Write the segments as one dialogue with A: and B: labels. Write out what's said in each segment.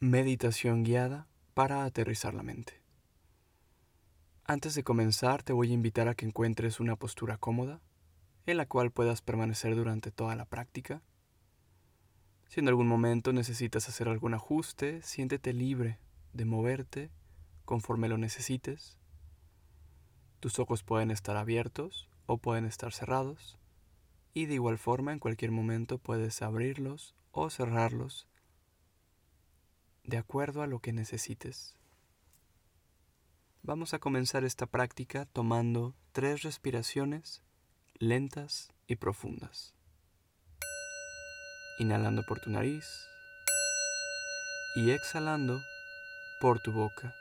A: Meditación guiada para aterrizar la mente. Antes de comenzar te voy a invitar a que encuentres una postura cómoda en la cual puedas permanecer durante toda la práctica. Si en algún momento necesitas hacer algún ajuste, siéntete libre de moverte conforme lo necesites. Tus ojos pueden estar abiertos o pueden estar cerrados y de igual forma en cualquier momento puedes abrirlos o cerrarlos de acuerdo a lo que necesites. Vamos a comenzar esta práctica tomando tres respiraciones lentas y profundas. Inhalando por tu nariz y exhalando por tu boca.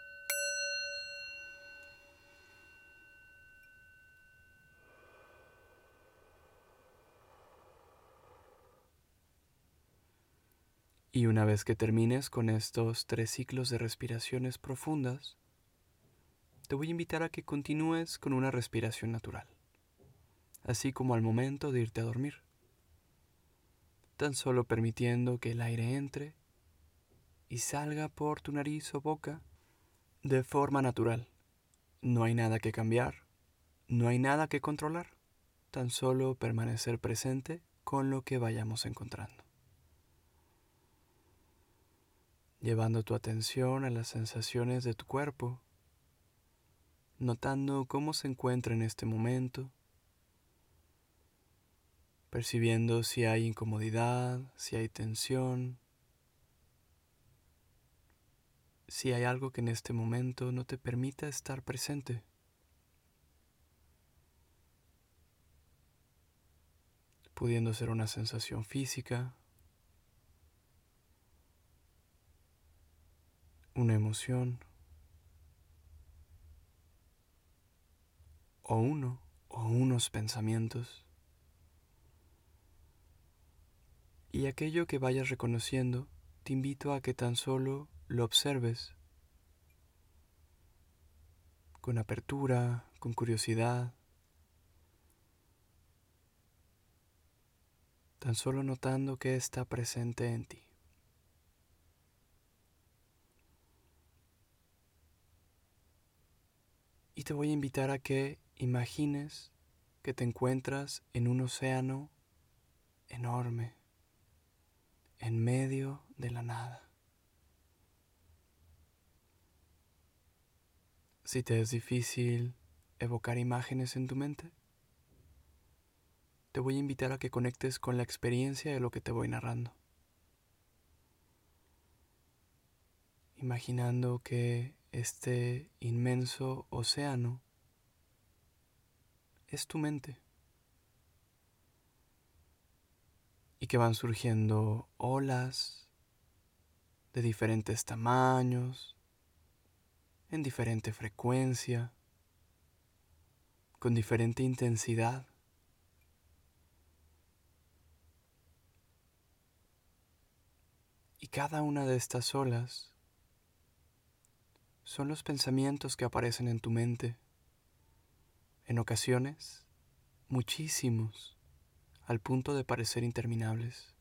A: Y una vez que termines con estos tres ciclos de respiraciones profundas, te voy a invitar a que continúes con una respiración natural, así como al momento de irte a dormir, tan solo permitiendo que el aire entre y salga por tu nariz o boca de forma natural. No hay nada que cambiar, no hay nada que controlar, tan solo permanecer presente con lo que vayamos encontrando. Llevando tu atención a las sensaciones de tu cuerpo, notando cómo se encuentra en este momento, percibiendo si hay incomodidad, si hay tensión, si hay algo que en este momento no te permita estar presente. pudiendo ser una sensación física, una emoción o uno o unos pensamientos. Y aquello que vayas reconociendo, te invito a que tan solo lo observes con apertura, con curiosidad, tan solo notando que está presente en ti. Te voy a invitar a que imagines que te encuentras en un océano enorme, en medio de la nada. Si te es difícil evocar imágenes en tu mente, te voy a invitar a que conectes con la experiencia de lo que te voy narrando. Imaginando que este inmenso océano es tu mente. Y que van surgiendo olas de diferentes tamaños, en diferente frecuencia, con diferente intensidad. Y cada una de estas olas son los pensamientos que aparecen en tu mente. En ocasiones, muchísimos, al punto de parecer interminables.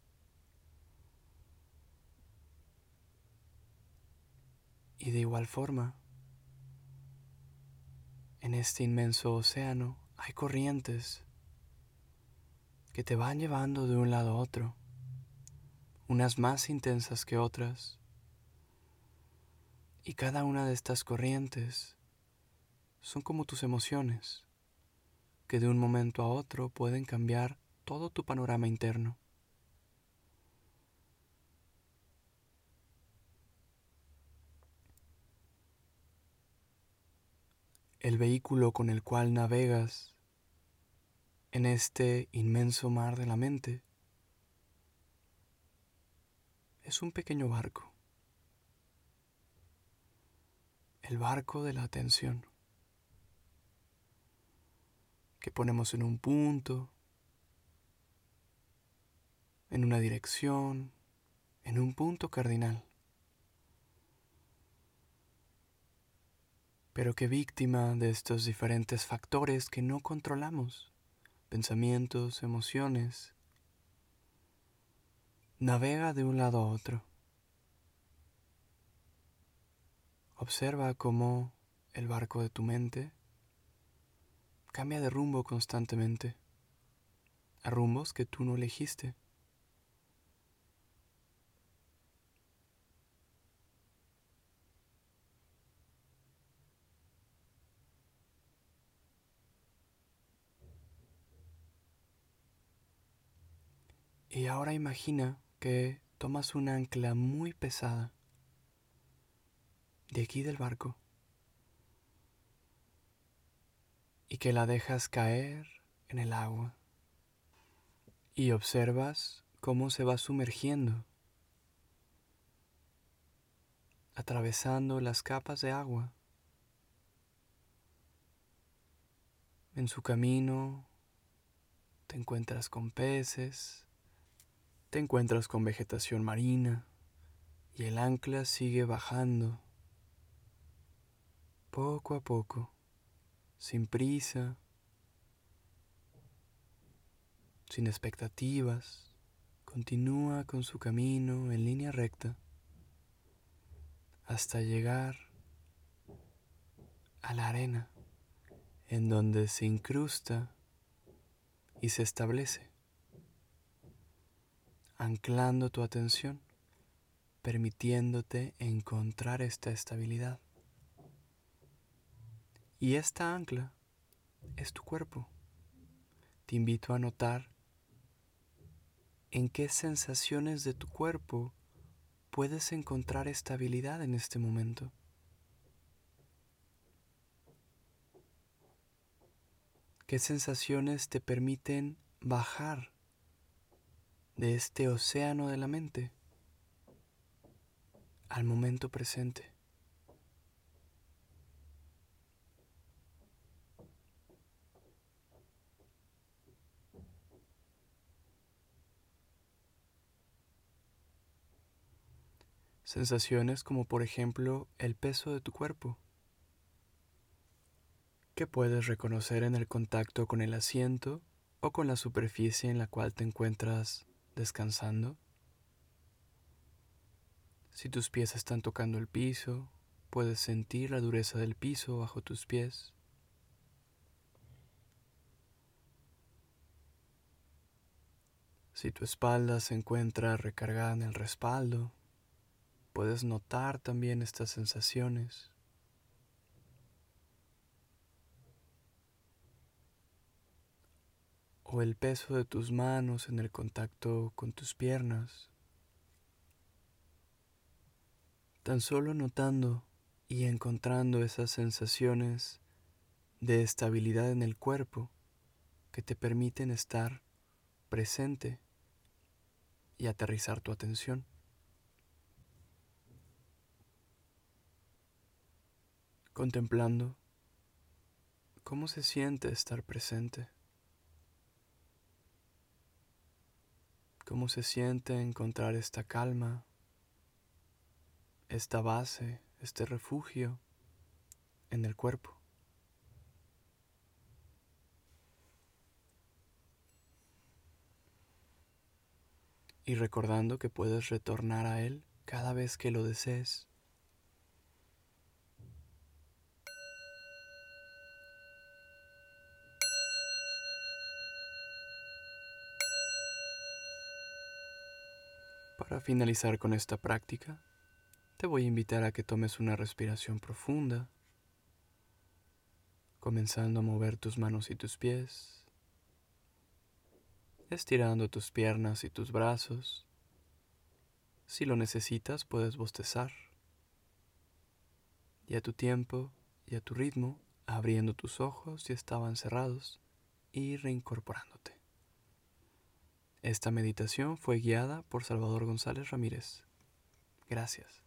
A: Y de igual forma, en este inmenso océano hay corrientes que te van llevando de un lado a otro, unas más intensas que otras, y cada una de estas corrientes son como tus emociones, que de un momento a otro pueden cambiar todo tu panorama interno. El vehículo con el cual navegas en este inmenso mar de la mente es un pequeño barco. El barco de la atención que ponemos en un punto, en una dirección, en un punto cardinal. Pero que víctima de estos diferentes factores que no controlamos, pensamientos, emociones, navega de un lado a otro Observa cómo el barco de tu mente cambia de rumbo constantemente a rumbos que tú no elegiste. Y ahora imagina que tomas un ancla muy pesada de aquí del barco. Y que la dejas caer en el agua. Y observas cómo se va sumergiendo, atravesando las capas de agua. En su camino. Te encuentras con peces, te encuentras con vegetación marina y el ancla sigue bajando poco a poco, sin prisa, sin expectativas, continúa con su camino en línea recta hasta llegar a la arena en donde se incrusta y se establece anclando tu atención, permitiéndote encontrar esta estabilidad. Y esta ancla es tu cuerpo. Te invito a notar en qué sensaciones de tu cuerpo puedes encontrar estabilidad en este momento. ¿Qué sensaciones te permiten bajar de este océano de la mente al momento presente. Sensaciones como por ejemplo el peso de tu cuerpo, que puedes reconocer en el contacto con el asiento o con la superficie en la cual te encuentras descansando. Si tus pies están tocando el piso, puedes sentir la dureza del piso bajo tus pies. Si tu espalda se encuentra recargada en el respaldo, puedes notar también estas sensaciones. o el peso de tus manos en el contacto con tus piernas. Tan solo notando y encontrando esas sensaciones de estabilidad en el cuerpo que te permiten estar presente y aterrizar tu atención. Contemplando cómo se siente estar presente. cómo se siente encontrar esta calma, esta base, este refugio en el cuerpo. Y recordando que puedes retornar a Él cada vez que lo desees. Para finalizar con esta práctica, te voy a invitar a que tomes una respiración profunda, comenzando a mover tus manos y tus pies, estirando tus piernas y tus brazos. Si lo necesitas, puedes bostezar. Y a tu tiempo y a tu ritmo, abriendo tus ojos si estaban cerrados y reincorporándote. Esta meditación fue guiada por Salvador González Ramírez. Gracias.